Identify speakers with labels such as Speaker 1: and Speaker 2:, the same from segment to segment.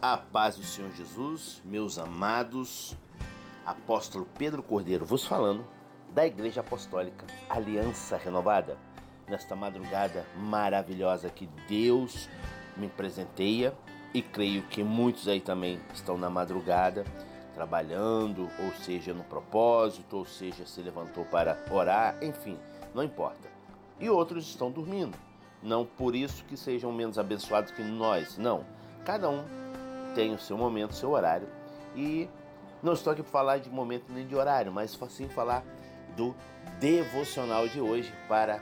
Speaker 1: A paz do Senhor Jesus, meus amados, apóstolo Pedro Cordeiro vos falando da Igreja Apostólica Aliança Renovada. Nesta madrugada maravilhosa que Deus me presenteia e creio que muitos aí também estão na madrugada trabalhando, ou seja, no propósito, ou seja, se levantou para orar, enfim, não importa. E outros estão dormindo. Não por isso que sejam menos abençoados que nós, não. Cada um tem o seu momento, o seu horário. E não estou aqui para falar de momento nem de horário, mas sim falar do devocional de hoje para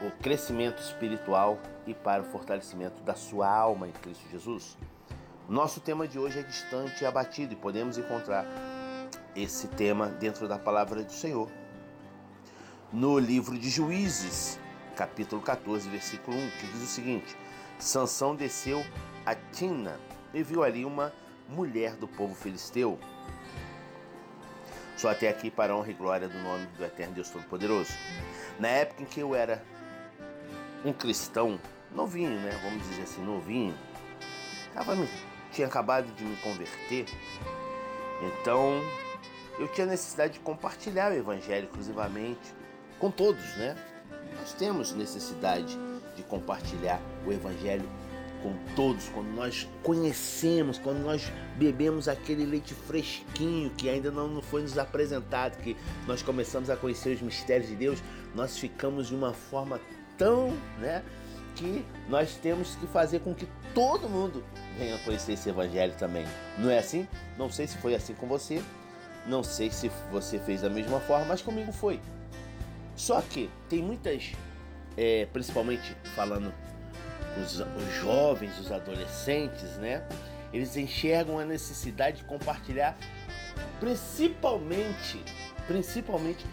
Speaker 1: o crescimento espiritual e para o fortalecimento da sua alma em Cristo Jesus. Nosso tema de hoje é distante e abatido e podemos encontrar esse tema dentro da palavra do Senhor. No livro de Juízes, capítulo 14, versículo 1, que diz o seguinte: Sansão desceu a Tina e viu ali uma mulher do povo filisteu. Só até aqui para a honra e glória do nome do Eterno Deus Todo-Poderoso. Na época em que eu era um cristão, novinho, né? Vamos dizer assim, novinho, tava, tinha acabado de me converter, então eu tinha necessidade de compartilhar o Evangelho exclusivamente com todos, né? Nós temos necessidade de compartilhar o Evangelho com todos, quando nós conhecemos, quando nós bebemos aquele leite fresquinho que ainda não foi nos apresentado, que nós começamos a conhecer os mistérios de Deus, nós ficamos de uma forma tão, né, que nós temos que fazer com que todo mundo venha conhecer esse evangelho também. Não é assim? Não sei se foi assim com você, não sei se você fez da mesma forma, mas comigo foi. Só que tem muitas, é, principalmente falando os, os jovens, os adolescentes, né? Eles enxergam a necessidade de compartilhar, principalmente, principalmente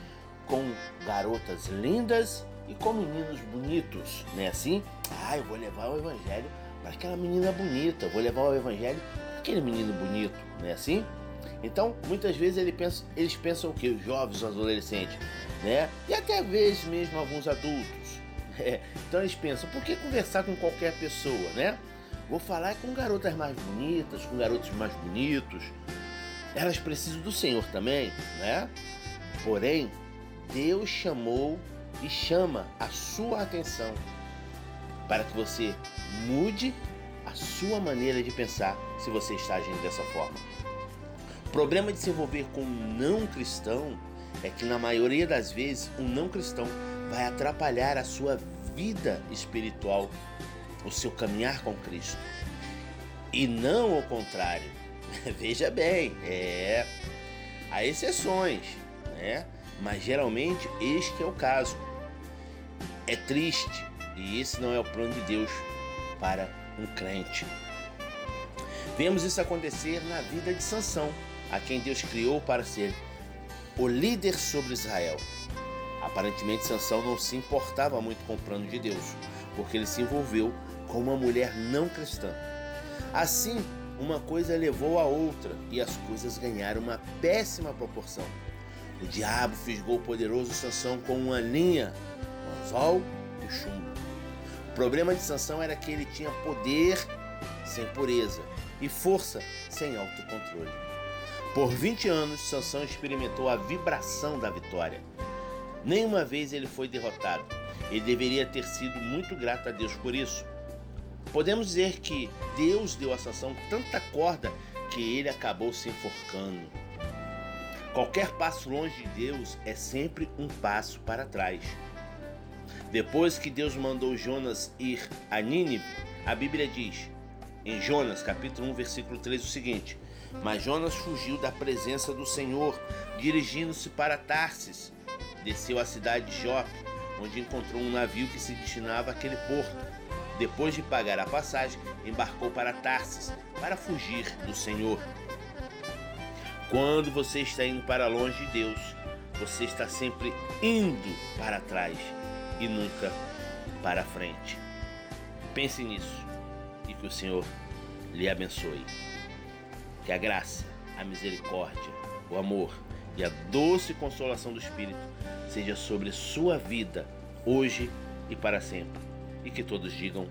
Speaker 1: com garotas lindas e com meninos bonitos, né? Assim, ah, eu vou levar o evangelho para aquela menina bonita, vou levar o evangelho para aquele menino bonito, né? Assim. Então, muitas vezes ele pensa, eles pensam o que? Os jovens, os adolescentes, né? E até vezes mesmo alguns adultos é, então eles pensam, por que conversar com qualquer pessoa, né? Vou falar com garotas mais bonitas, com garotos mais bonitos. Elas precisam do Senhor também, né? Porém, Deus chamou e chama a sua atenção para que você mude a sua maneira de pensar se você está agindo dessa forma. O problema de se envolver com um não cristão é que na maioria das vezes um não cristão vai atrapalhar a sua vida espiritual, o seu caminhar com Cristo. E não o contrário. Veja bem, é há exceções, né? Mas geralmente este é o caso. É triste e esse não é o plano de Deus para um crente. Vemos isso acontecer na vida de Sansão, a quem Deus criou para ser o líder sobre Israel. Aparentemente, Sansão não se importava muito com o plano de Deus, porque ele se envolveu com uma mulher não cristã. Assim, uma coisa levou a outra e as coisas ganharam uma péssima proporção. O diabo fisgou o poderoso Sansão com uma linha, um anzol e chumbo. O problema de Sansão era que ele tinha poder sem pureza e força sem autocontrole. Por 20 anos, Sansão experimentou a vibração da vitória. Nenhuma vez ele foi derrotado. Ele deveria ter sido muito grato a Deus por isso. Podemos dizer que Deus deu a Sansão tanta corda que ele acabou se enforcando. Qualquer passo longe de Deus é sempre um passo para trás. Depois que Deus mandou Jonas ir a Nínive, a Bíblia diz, em Jonas capítulo 1, versículo 3, o seguinte: Mas Jonas fugiu da presença do Senhor, dirigindo-se para Tarsis desceu à cidade de Jope, onde encontrou um navio que se destinava àquele porto. Depois de pagar a passagem, embarcou para Tarsis para fugir do Senhor. Quando você está indo para longe de Deus, você está sempre indo para trás e nunca para frente. Pense nisso e que o Senhor lhe abençoe. Que a graça, a misericórdia, o amor e a doce consolação do Espírito seja sobre sua vida, hoje e para sempre. E que todos digam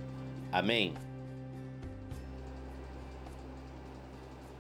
Speaker 1: amém.